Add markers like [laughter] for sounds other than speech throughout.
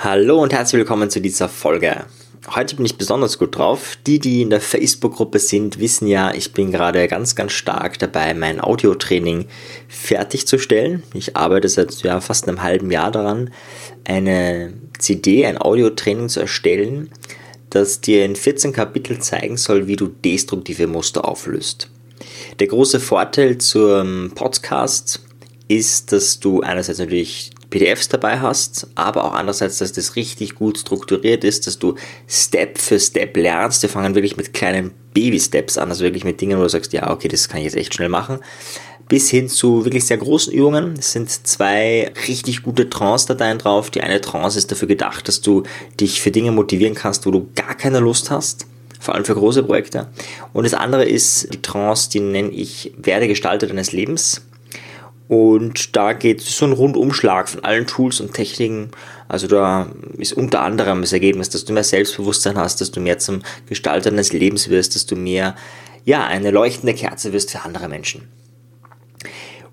Hallo und herzlich willkommen zu dieser Folge. Heute bin ich besonders gut drauf. Die, die in der Facebook-Gruppe sind, wissen ja, ich bin gerade ganz, ganz stark dabei, mein Audiotraining fertigzustellen. Ich arbeite seit ja, fast einem halben Jahr daran, eine CD, ein Audiotraining zu erstellen, das dir in 14 Kapiteln zeigen soll, wie du destruktive Muster auflöst. Der große Vorteil zum Podcast ist, dass du einerseits natürlich PDFs dabei hast, aber auch andererseits, dass das richtig gut strukturiert ist, dass du Step für Step lernst. Wir fangen wirklich mit kleinen Baby-Steps an, also wirklich mit Dingen, wo du sagst, ja, okay, das kann ich jetzt echt schnell machen, bis hin zu wirklich sehr großen Übungen. Es sind zwei richtig gute Trance-Dateien drauf. Die eine Trance ist dafür gedacht, dass du dich für Dinge motivieren kannst, wo du gar keine Lust hast vor allem für große Projekte. Und das andere ist die Trance, die nenne ich Werde Gestalter deines Lebens. Und da geht so ein Rundumschlag von allen Tools und Techniken. Also da ist unter anderem das Ergebnis, dass du mehr Selbstbewusstsein hast, dass du mehr zum Gestalter deines Lebens wirst, dass du mehr, ja, eine leuchtende Kerze wirst für andere Menschen.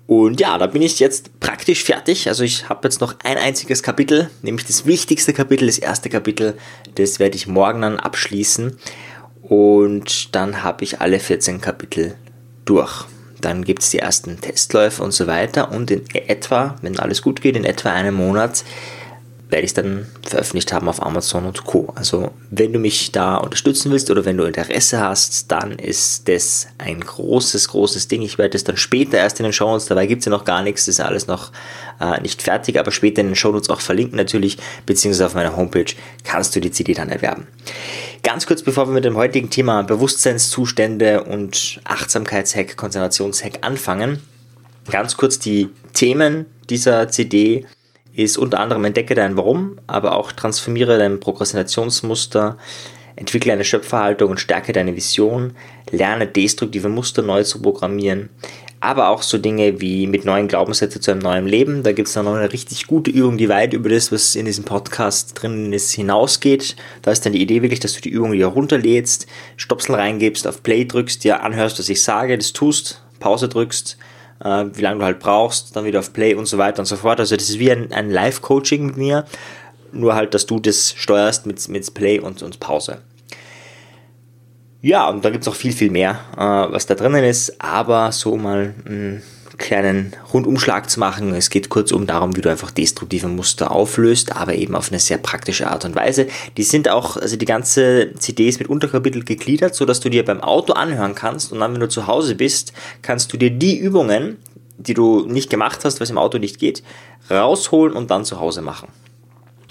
Und ja, da bin ich jetzt praktisch fertig. Also ich habe jetzt noch ein einziges Kapitel, nämlich das wichtigste Kapitel, das erste Kapitel. Das werde ich morgen dann abschließen. Und dann habe ich alle 14 Kapitel durch. Dann gibt es die ersten Testläufe und so weiter. Und in etwa, wenn alles gut geht, in etwa einem Monat werde ich dann veröffentlicht haben auf Amazon und Co. Also wenn du mich da unterstützen willst oder wenn du Interesse hast, dann ist das ein großes, großes Ding. Ich werde es dann später erst in den Shownotes, dabei gibt es ja noch gar nichts, ist alles noch äh, nicht fertig, aber später in den Shownotes auch verlinken natürlich, beziehungsweise auf meiner Homepage kannst du die CD dann erwerben. Ganz kurz, bevor wir mit dem heutigen Thema Bewusstseinszustände und Achtsamkeitshack, Konzentrationshack anfangen, ganz kurz die Themen dieser CD ist unter anderem entdecke dein Warum, aber auch transformiere dein Prokrastinationsmuster, entwickle eine Schöpferhaltung und stärke deine Vision, lerne destruktive Muster neu zu programmieren, aber auch so Dinge wie mit neuen Glaubenssätzen zu einem neuen Leben. Da gibt es dann noch eine richtig gute Übung, die weit über das, was in diesem Podcast drin ist, hinausgeht. Da ist dann die Idee wirklich, dass du die Übung wieder runterlädst, Stopsel reingibst, auf Play drückst, dir anhörst, was ich sage, das tust, Pause drückst, äh, wie lange du halt brauchst, dann wieder auf Play und so weiter und so fort. Also das ist wie ein, ein Live-Coaching mit mir, nur halt, dass du das steuerst mit, mit Play und, und Pause. Ja, und da gibt es auch viel, viel mehr, äh, was da drinnen ist, aber so mal einen kleinen Rundumschlag zu machen. Es geht kurzum darum, wie du einfach destruktive Muster auflöst, aber eben auf eine sehr praktische Art und Weise. Die sind auch, also die ganze CD ist mit Unterkapitel gegliedert, sodass du dir beim Auto anhören kannst und dann, wenn du zu Hause bist, kannst du dir die Übungen, die du nicht gemacht hast, was im Auto nicht geht, rausholen und dann zu Hause machen.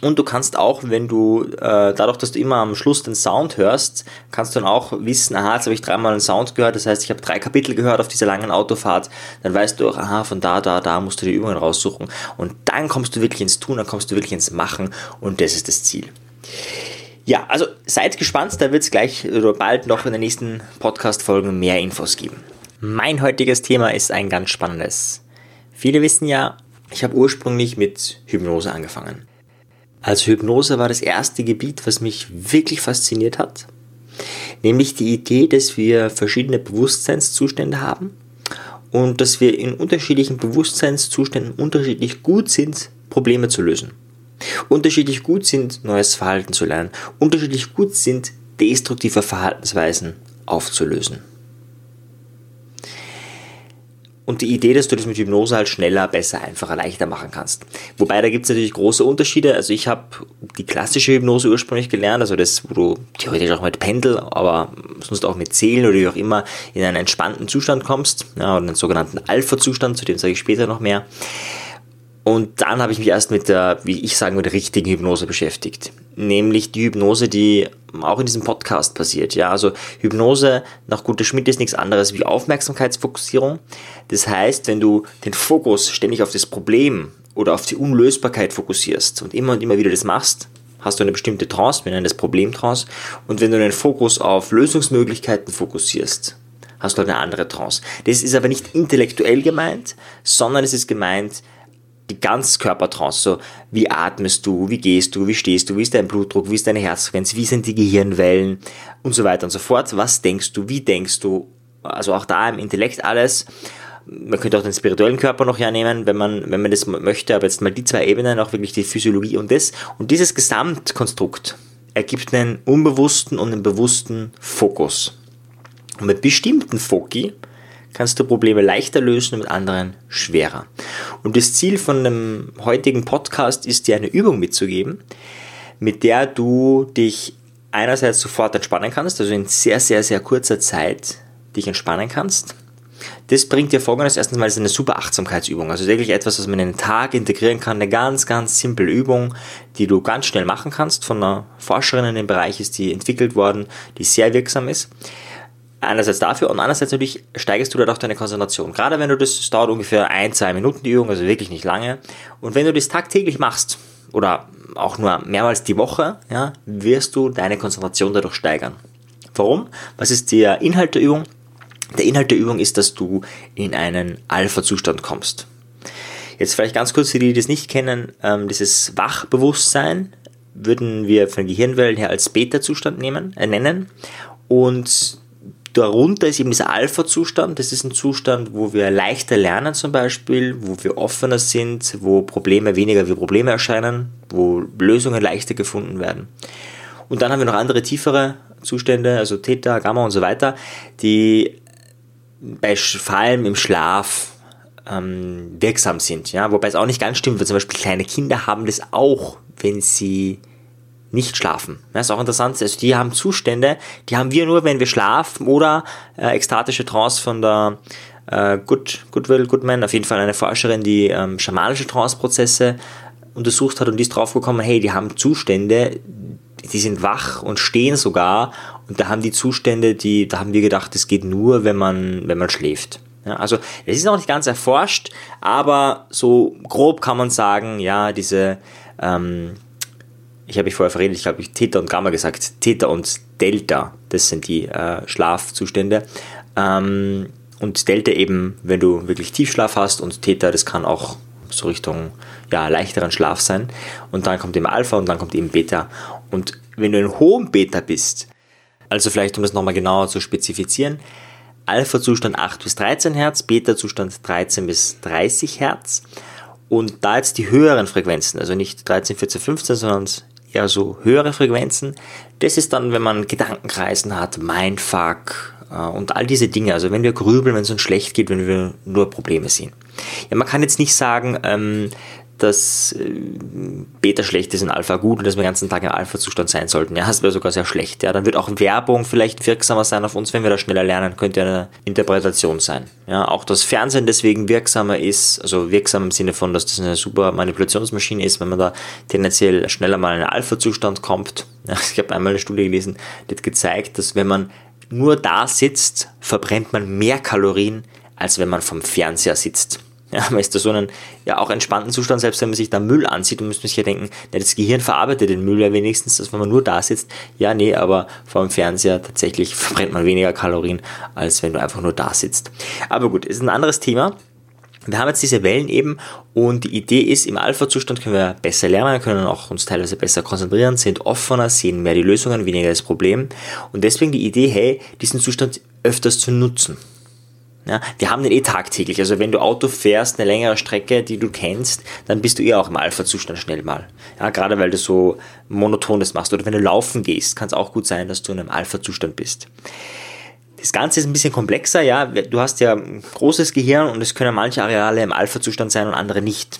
Und du kannst auch, wenn du, äh, dadurch, dass du immer am Schluss den Sound hörst, kannst du dann auch wissen, aha, jetzt habe ich dreimal einen Sound gehört, das heißt, ich habe drei Kapitel gehört auf dieser langen Autofahrt, dann weißt du auch, aha, von da, da, da musst du die Übungen raussuchen. Und dann kommst du wirklich ins Tun, dann kommst du wirklich ins Machen und das ist das Ziel. Ja, also seid gespannt, da wird es gleich oder bald noch in den nächsten Podcast-Folgen mehr Infos geben. Mein heutiges Thema ist ein ganz spannendes. Viele wissen ja, ich habe ursprünglich mit Hypnose angefangen. Also Hypnose war das erste Gebiet, was mich wirklich fasziniert hat. Nämlich die Idee, dass wir verschiedene Bewusstseinszustände haben und dass wir in unterschiedlichen Bewusstseinszuständen unterschiedlich gut sind, Probleme zu lösen. Unterschiedlich gut sind, neues Verhalten zu lernen. Unterschiedlich gut sind, destruktive Verhaltensweisen aufzulösen. Und die Idee, dass du das mit Hypnose halt schneller, besser, einfacher, leichter machen kannst. Wobei da gibt es natürlich große Unterschiede. Also ich habe die klassische Hypnose ursprünglich gelernt, also das, wo du theoretisch auch mit Pendel, aber sonst auch mit Zählen oder wie auch immer in einen entspannten Zustand kommst, ja, oder einen sogenannten Alpha-Zustand, zu dem sage ich später noch mehr. Und dann habe ich mich erst mit der, wie ich sagen würde, richtigen Hypnose beschäftigt. Nämlich die Hypnose, die auch in diesem Podcast passiert. Ja, also Hypnose nach Guter Schmidt ist nichts anderes wie Aufmerksamkeitsfokussierung. Das heißt, wenn du den Fokus ständig auf das Problem oder auf die Unlösbarkeit fokussierst und immer und immer wieder das machst, hast du eine bestimmte Trance, wir nennen das Problemtrance. Und wenn du den Fokus auf Lösungsmöglichkeiten fokussierst, hast du eine andere Trance. Das ist aber nicht intellektuell gemeint, sondern es ist gemeint, die Ganzkörpertrance, so wie atmest du, wie gehst du, wie stehst du, wie ist dein Blutdruck, wie ist deine Herzfrequenz, wie sind die Gehirnwellen und so weiter und so fort. Was denkst du, wie denkst du, also auch da im Intellekt alles. man könnte auch den spirituellen Körper noch hernehmen, wenn man, wenn man das möchte, aber jetzt mal die zwei Ebenen, auch wirklich die Physiologie und das. Und dieses Gesamtkonstrukt ergibt einen unbewussten und einen bewussten Fokus. Und mit bestimmten Foki kannst du Probleme leichter lösen und mit anderen schwerer. Und das Ziel von dem heutigen Podcast ist dir eine Übung mitzugeben, mit der du dich einerseits sofort entspannen kannst, also in sehr, sehr, sehr kurzer Zeit dich entspannen kannst. Das bringt dir folgendes. Erstens mal ist eine super Achtsamkeitsübung. Also wirklich etwas, was man in den Tag integrieren kann. Eine ganz, ganz simple Übung, die du ganz schnell machen kannst. Von einer Forscherin in dem Bereich ist die entwickelt worden, die sehr wirksam ist. Einerseits dafür und andererseits natürlich steigerst du dadurch deine Konzentration. Gerade wenn du das, das dauert ungefähr ein, zwei Minuten die Übung, also wirklich nicht lange. Und wenn du das tagtäglich machst oder auch nur mehrmals die Woche, ja, wirst du deine Konzentration dadurch steigern. Warum? Was ist der Inhalt der Übung? Der Inhalt der Übung ist, dass du in einen Alpha-Zustand kommst. Jetzt vielleicht ganz kurz für die, die das nicht kennen, ähm, dieses Wachbewusstsein würden wir von Gehirnwellen her als Beta-Zustand äh, nennen. Und darunter ist eben dieser Alpha-Zustand. Das ist ein Zustand, wo wir leichter lernen zum Beispiel, wo wir offener sind, wo Probleme weniger wie Probleme erscheinen, wo Lösungen leichter gefunden werden. Und dann haben wir noch andere tiefere Zustände, also Theta, Gamma und so weiter, die bei, vor allem im Schlaf ähm, wirksam sind. Ja? Wobei es auch nicht ganz stimmt, weil zum Beispiel kleine Kinder haben das auch, wenn sie nicht schlafen. Das ist auch interessant. Also die haben Zustände, die haben wir nur, wenn wir schlafen oder äh, ekstatische Trance von der äh, Good, Goodwill Goodman, auf jeden Fall eine Forscherin, die ähm, schamanische Trance-Prozesse untersucht hat und die ist draufgekommen, hey, die haben Zustände, die sind wach und stehen sogar und da haben die Zustände, die, da haben wir gedacht, das geht nur, wenn man, wenn man schläft. Ja, also es ist noch nicht ganz erforscht, aber so grob kann man sagen, ja, diese ähm, ich habe mich vorher verredet, ich habe Theta und Gamma gesagt, Theta und Delta, das sind die äh, Schlafzustände. Ähm, und Delta eben, wenn du wirklich Tiefschlaf hast und Theta, das kann auch so Richtung ja, leichteren Schlaf sein. Und dann kommt eben Alpha und dann kommt eben Beta. Und wenn du in hohem Beta bist, also vielleicht um das nochmal genauer zu spezifizieren, Alpha-Zustand 8 bis 13 Hertz, Beta-Zustand 13 bis 30 Hertz. Und da jetzt die höheren Frequenzen, also nicht 13, 14, 15, sondern eher so höhere Frequenzen. Das ist dann, wenn man Gedankenkreisen hat, Mindfuck äh, und all diese Dinge. Also wenn wir grübeln, wenn es uns schlecht geht, wenn wir nur Probleme sehen. Ja, man kann jetzt nicht sagen, ähm, dass äh, Beta schlecht ist und Alpha gut und dass wir den ganzen Tag im Alpha-Zustand sein sollten. Ja, das wäre sogar sehr schlecht. Ja, dann wird auch Werbung vielleicht wirksamer sein auf uns, wenn wir das schneller lernen, könnte eine Interpretation sein. Ja, auch das Fernsehen deswegen wirksamer ist, also wirksam im Sinne von, dass das eine super Manipulationsmaschine ist, wenn man da tendenziell schneller mal in einen Alpha-Zustand kommt. Ja, ich habe einmal eine Studie gelesen, die hat gezeigt, dass wenn man nur da sitzt, verbrennt man mehr Kalorien, als wenn man vom Fernseher sitzt. Ja, man ist da so einen ja auch entspannten Zustand, selbst wenn man sich da Müll ansieht, und müsste man sich ja denken, ja, das Gehirn verarbeitet den Müll ja wenigstens, dass wenn man nur da sitzt, ja, nee, aber vor dem Fernseher tatsächlich [laughs] verbrennt man weniger Kalorien, als wenn du einfach nur da sitzt. Aber gut, ist ein anderes Thema. Wir haben jetzt diese Wellen eben und die Idee ist, im Alpha-Zustand können wir besser lernen, können auch uns teilweise besser konzentrieren, sind offener, sehen mehr die Lösungen, weniger das Problem. Und deswegen die Idee, hey, diesen Zustand öfters zu nutzen. Ja, wir haben den eh tagtäglich. Also wenn du Auto fährst, eine längere Strecke, die du kennst, dann bist du eh auch im Alpha-Zustand schnell mal. Ja, gerade weil du so monotones machst. Oder wenn du laufen gehst, kann es auch gut sein, dass du in einem Alpha-Zustand bist. Das Ganze ist ein bisschen komplexer, ja. Du hast ja ein großes Gehirn und es können manche Areale im Alpha-Zustand sein und andere nicht.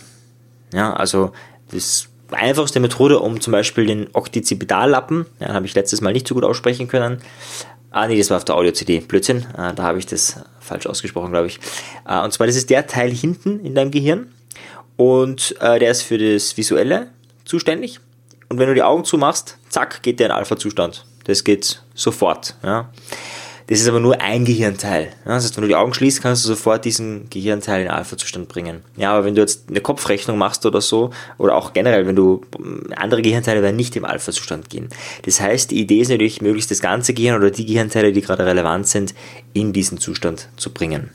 Ja, also das einfachste Methode, um zum Beispiel den Oktizipitallappen, ja, habe ich letztes Mal nicht so gut aussprechen können, Ah, nee, das war auf der Audio-CD. Blödsinn. Ah, da habe ich das falsch ausgesprochen, glaube ich. Ah, und zwar, das ist der Teil hinten in deinem Gehirn. Und äh, der ist für das Visuelle zuständig. Und wenn du die Augen zumachst, zack, geht der in Alpha-Zustand. Das geht sofort. Ja. Das ist aber nur ein Gehirnteil. das heißt, wenn du die Augen schließt, kannst du sofort diesen Gehirnteil in Alpha-Zustand bringen. Ja, aber wenn du jetzt eine Kopfrechnung machst oder so, oder auch generell, wenn du andere Gehirnteile werden nicht im Alpha-Zustand gehen. Das heißt, die Idee ist natürlich, möglichst das ganze Gehirn oder die Gehirnteile, die gerade relevant sind, in diesen Zustand zu bringen.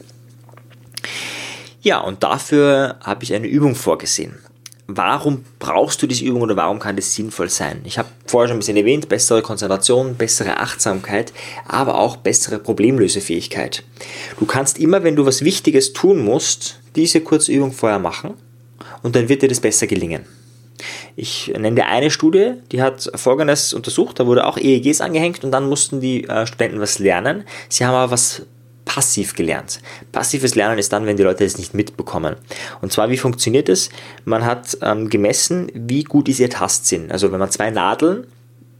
Ja, und dafür habe ich eine Übung vorgesehen. Warum brauchst du diese Übung oder warum kann das sinnvoll sein? Ich habe vorher schon ein bisschen erwähnt, bessere Konzentration, bessere Achtsamkeit, aber auch bessere Problemlösefähigkeit. Du kannst immer, wenn du was Wichtiges tun musst, diese kurze Übung vorher machen und dann wird dir das besser gelingen. Ich nenne dir eine Studie, die hat Folgendes untersucht, da wurde auch EEGs angehängt und dann mussten die äh, Studenten was lernen. Sie haben aber was passiv gelernt. Passives Lernen ist dann, wenn die Leute es nicht mitbekommen. Und zwar, wie funktioniert es? Man hat ähm, gemessen, wie gut ist ihr Tastsinn. Also wenn man zwei Nadeln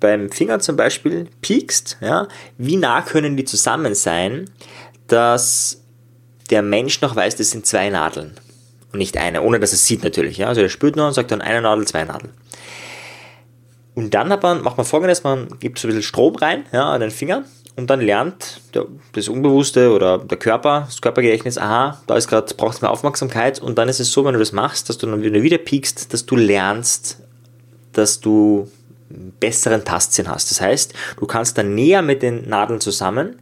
beim Finger zum Beispiel piekst, ja, wie nah können die zusammen sein, dass der Mensch noch weiß, das sind zwei Nadeln und nicht eine, ohne dass es sieht natürlich. Ja? Also er spürt nur und sagt dann eine Nadel, zwei Nadeln. Und dann hat man, macht man folgendes, man gibt so ein bisschen Strom rein ja, an den Finger und dann lernt der, das Unbewusste oder der Körper, das Körpergedächtnis, aha, da ist gerade, brauchst du mehr Aufmerksamkeit und dann ist es so, wenn du das machst, dass du dann wieder, wieder piekst, dass du lernst, dass du besseren Tastsinn hast. Das heißt, du kannst dann näher mit den Nadeln zusammen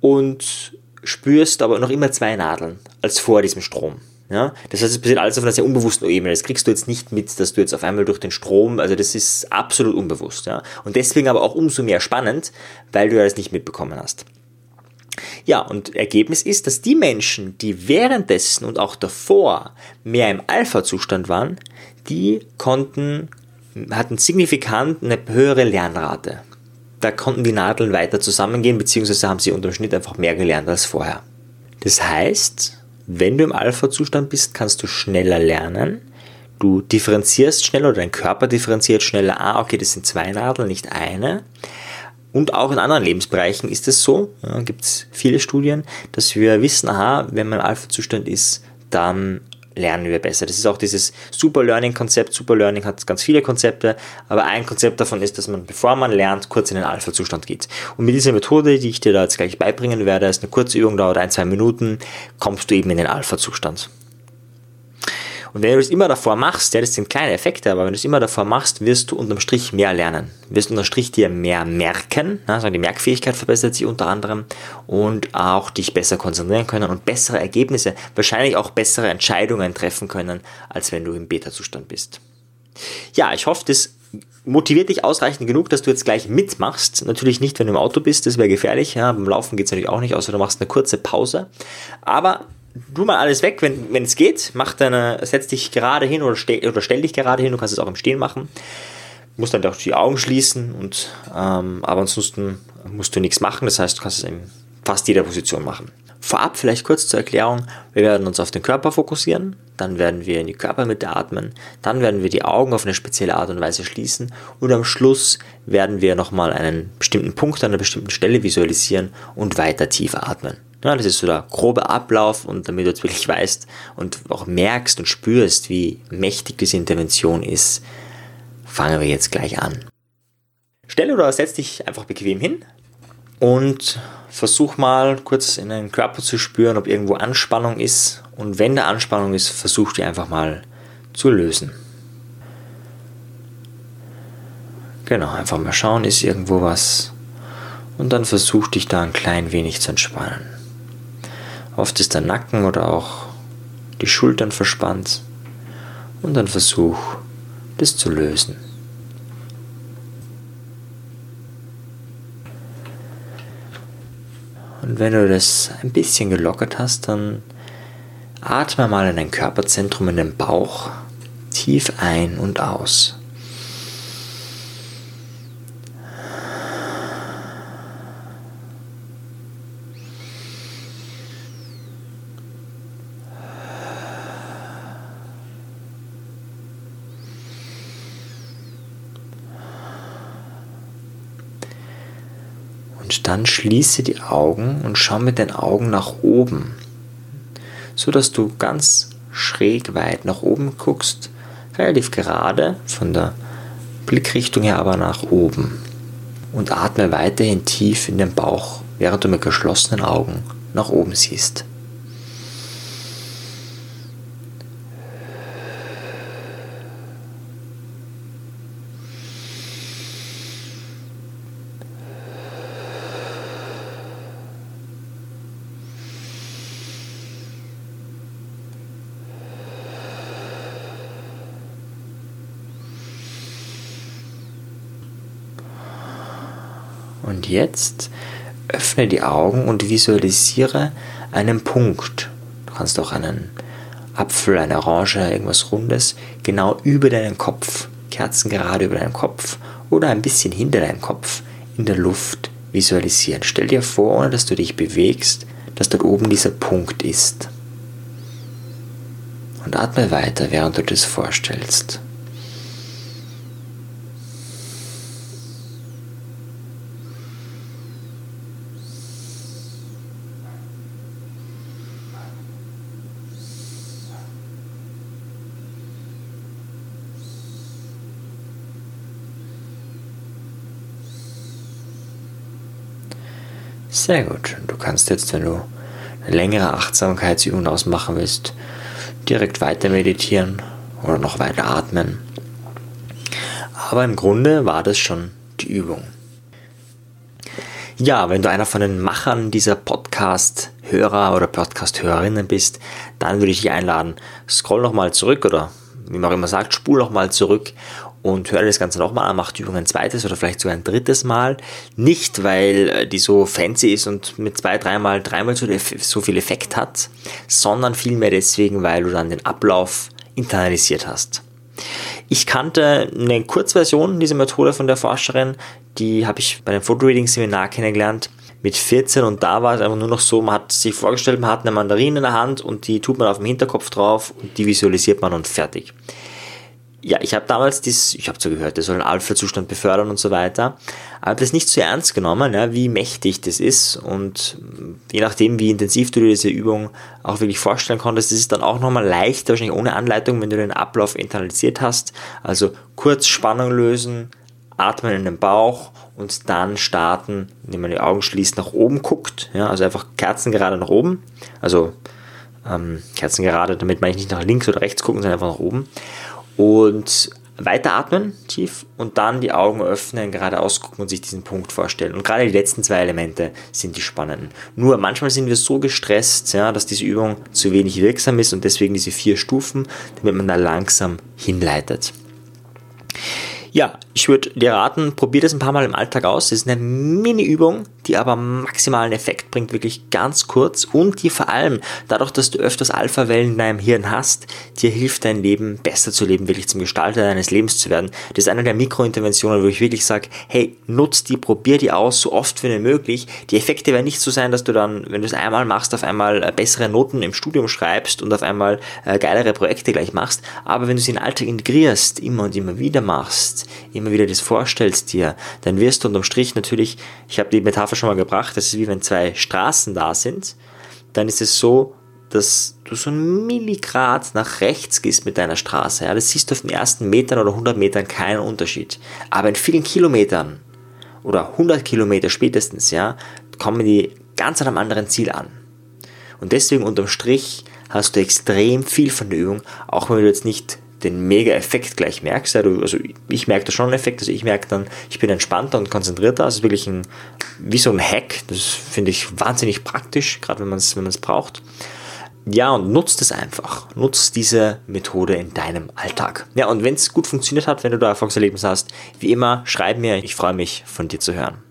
und spürst aber noch immer zwei Nadeln als vor diesem Strom. Ja? Das heißt, es passiert alles auf einer sehr unbewussten Ebene. Das kriegst du jetzt nicht mit, dass du jetzt auf einmal durch den Strom, also das ist absolut unbewusst. Ja? Und deswegen aber auch umso mehr spannend, weil du ja das nicht mitbekommen hast. Ja, und Ergebnis ist, dass die Menschen, die währenddessen und auch davor mehr im Alpha-Zustand waren, die konnten, hatten signifikant eine höhere Lernrate. Da konnten die Nadeln weiter zusammengehen, beziehungsweise haben sie unterm Schnitt einfach mehr gelernt als vorher. Das heißt, wenn du im Alpha-Zustand bist, kannst du schneller lernen. Du differenzierst schneller oder dein Körper differenziert schneller. Ah, okay, das sind zwei Nadeln, nicht eine. Und auch in anderen Lebensbereichen ist es so, ja, gibt es viele Studien, dass wir wissen, aha, wenn man im Alpha-Zustand ist, dann lernen wir besser. Das ist auch dieses Super Learning-Konzept. Super Learning hat ganz viele Konzepte, aber ein Konzept davon ist, dass man, bevor man lernt, kurz in den Alpha-Zustand geht. Und mit dieser Methode, die ich dir da jetzt gleich beibringen werde, ist eine kurze Übung, dauert ein, zwei Minuten, kommst du eben in den Alpha-Zustand. Und wenn du das immer davor machst, ja, das sind kleine Effekte, aber wenn du es immer davor machst, wirst du unterm Strich mehr lernen. Wirst unterm Strich dir mehr merken, also die Merkfähigkeit verbessert sich unter anderem und auch dich besser konzentrieren können und bessere Ergebnisse, wahrscheinlich auch bessere Entscheidungen treffen können, als wenn du im Beta-Zustand bist. Ja, ich hoffe, das motiviert dich ausreichend genug, dass du jetzt gleich mitmachst. Natürlich nicht, wenn du im Auto bist, das wäre gefährlich. Ja, beim Laufen geht es natürlich auch nicht, außer du machst eine kurze Pause. Aber du mal alles weg, wenn es geht. Mach deine, setz dich gerade hin oder, ste oder stell dich gerade hin. Du kannst es auch im Stehen machen. Du musst dann auch die Augen schließen und ähm, aber ansonsten musst du nichts machen. Das heißt, du kannst es in fast jeder Position machen. Vorab vielleicht kurz zur Erklärung. Wir werden uns auf den Körper fokussieren, dann werden wir in die Körpermitte atmen, dann werden wir die Augen auf eine spezielle Art und Weise schließen und am Schluss werden wir nochmal einen bestimmten Punkt an einer bestimmten Stelle visualisieren und weiter tief atmen. Ja, das ist so der grobe Ablauf und damit du jetzt wirklich weißt und auch merkst und spürst, wie mächtig diese Intervention ist, fangen wir jetzt gleich an. Stell oder setz dich einfach bequem hin und versuch mal kurz in deinen Körper zu spüren, ob irgendwo Anspannung ist. Und wenn da Anspannung ist, versuch die einfach mal zu lösen. Genau, einfach mal schauen, ist irgendwo was. Und dann versuch dich da ein klein wenig zu entspannen. Oft ist der Nacken oder auch die Schultern verspannt. Und dann versuch, das zu lösen. Und wenn du das ein bisschen gelockert hast, dann atme mal in dein Körperzentrum in den Bauch tief ein und aus. Und dann schließe die Augen und schau mit den Augen nach oben, so dass du ganz schräg weit nach oben guckst, relativ gerade von der Blickrichtung her aber nach oben. Und atme weiterhin tief in den Bauch, während du mit geschlossenen Augen nach oben siehst. Jetzt öffne die Augen und visualisiere einen Punkt. Du kannst auch einen Apfel, eine Orange, irgendwas Rundes, genau über deinen Kopf, kerzengerade über deinen Kopf oder ein bisschen hinter deinem Kopf in der Luft visualisieren. Stell dir vor, ohne dass du dich bewegst, dass dort oben dieser Punkt ist. Und atme weiter, während du das vorstellst. Sehr gut. Du kannst jetzt, wenn du eine längere Achtsamkeitsübung ausmachen willst, direkt weiter meditieren oder noch weiter atmen. Aber im Grunde war das schon die Übung. Ja, wenn du einer von den Machern dieser Podcast-Hörer oder Podcast-Hörerinnen bist, dann würde ich dich einladen, scroll nochmal zurück oder wie man auch immer sagt, spul nochmal zurück und höre das Ganze nochmal an, mache die Übung ein zweites oder vielleicht sogar ein drittes Mal. Nicht, weil äh, die so fancy ist und mit zwei, dreimal, dreimal so, viel Effekt hat, sondern vielmehr deswegen, weil du dann den Ablauf internalisiert hast. Ich kannte eine Kurzversion dieser Methode von der Forscherin, die habe ich bei dem Fotoreading-Seminar kennengelernt mit 14 und da war es einfach nur noch so, man hat sich vorgestellt, man hat eine Mandarine in der Hand und die tut man auf dem Hinterkopf drauf und die visualisiert man und fertig ja, ich habe damals dies, ich habe so gehört, der soll einen Alpha-Zustand befördern und so weiter, aber das nicht so ernst genommen, ja, wie mächtig das ist. Und je nachdem, wie intensiv du dir diese Übung auch wirklich vorstellen konntest, ist es dann auch nochmal leichter, wahrscheinlich ohne Anleitung, wenn du den Ablauf internalisiert hast, also kurz Spannung lösen, atmen in den Bauch und dann starten, indem man die Augen schließt, nach oben guckt, ja, also einfach Kerzen gerade nach oben, also ähm, Kerzen gerade, damit meine ich nicht nach links oder rechts gucken, sondern einfach nach oben und weiteratmen tief und dann die Augen öffnen, geradeaus gucken und sich diesen Punkt vorstellen. Und gerade die letzten zwei Elemente sind die spannenden. Nur manchmal sind wir so gestresst, ja, dass diese Übung zu wenig wirksam ist und deswegen diese vier Stufen, damit man da langsam hinleitet. Ja, ich würde dir raten, probier das ein paar Mal im Alltag aus. Das ist eine Mini-Übung, die aber maximalen Effekt bringt, wirklich ganz kurz und die vor allem, dadurch, dass du öfters Alpha-Wellen in deinem Hirn hast, dir hilft dein Leben besser zu leben, wirklich zum Gestalter deines Lebens zu werden. Das ist eine der Mikrointerventionen, wo ich wirklich sage, hey, nutz die, probier die aus, so oft wie möglich. Die Effekte werden nicht so sein, dass du dann, wenn du es einmal machst, auf einmal äh, bessere Noten im Studium schreibst und auf einmal äh, geilere Projekte gleich machst, aber wenn du sie in den Alltag integrierst, immer und immer wieder machst, immer wieder das vorstellst dir, dann wirst du unterm Strich natürlich, ich habe die Metapher schon mal gebracht, das ist wie wenn zwei Straßen da sind, dann ist es so, dass du so ein Milligrad nach rechts gehst mit deiner Straße. Ja, das siehst du auf den ersten Metern oder 100 Metern keinen Unterschied. Aber in vielen Kilometern oder 100 Kilometer spätestens, ja, kommen die ganz an einem anderen Ziel an. Und deswegen unterm Strich hast du extrem viel von der Übung, auch wenn du jetzt nicht den Mega-Effekt gleich merkst. Also ich merke da schon einen Effekt, also ich merke dann, ich bin entspannter und konzentrierter. Also wirklich ein, wie so ein Hack. Das finde ich wahnsinnig praktisch, gerade wenn man es wenn braucht. Ja, und nutzt es einfach. Nutzt diese Methode in deinem Alltag. Ja, und wenn es gut funktioniert hat, wenn du da Erfolgserlebnis hast, wie immer, schreib mir. Ich freue mich, von dir zu hören.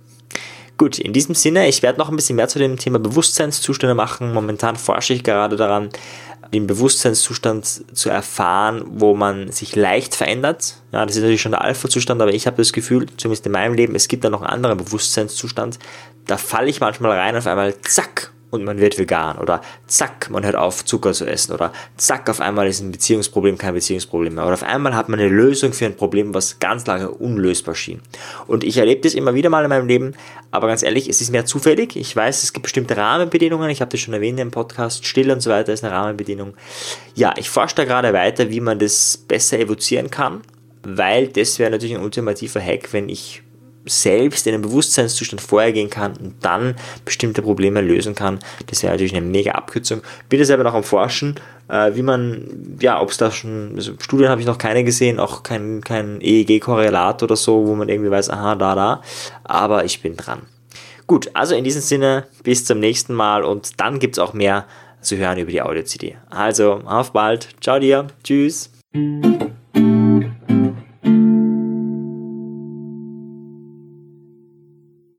Gut, in diesem Sinne, ich werde noch ein bisschen mehr zu dem Thema Bewusstseinszustände machen. Momentan forsche ich gerade daran, den Bewusstseinszustand zu erfahren, wo man sich leicht verändert. Ja, das ist natürlich schon der Alpha-Zustand, aber ich habe das Gefühl, zumindest in meinem Leben, es gibt da noch einen anderen Bewusstseinszustand. Da falle ich manchmal rein, auf einmal zack, und man wird vegan. Oder zack, man hört auf Zucker zu essen. Oder zack, auf einmal ist ein Beziehungsproblem kein Beziehungsproblem mehr. Oder auf einmal hat man eine Lösung für ein Problem, was ganz lange unlösbar schien. Und ich erlebe das immer wieder mal in meinem Leben, aber ganz ehrlich, es ist mehr zufällig. Ich weiß, es gibt bestimmte Rahmenbedingungen, ich habe das schon erwähnt im Podcast, still und so weiter ist eine Rahmenbedingung. Ja, ich forsche da gerade weiter, wie man das besser evozieren kann, weil das wäre natürlich ein ultimativer Hack, wenn ich selbst in einen Bewusstseinszustand vorher gehen kann und dann bestimmte Probleme lösen kann. Das wäre natürlich eine mega Abkürzung. Bin selber noch am Forschen, äh, wie man, ja, ob es da schon, also Studien habe ich noch keine gesehen, auch kein, kein EEG-Korrelat oder so, wo man irgendwie weiß, aha, da, da, aber ich bin dran. Gut, also in diesem Sinne, bis zum nächsten Mal und dann gibt es auch mehr zu hören über die Audio-CD. Also, auf bald, ciao dir, tschüss.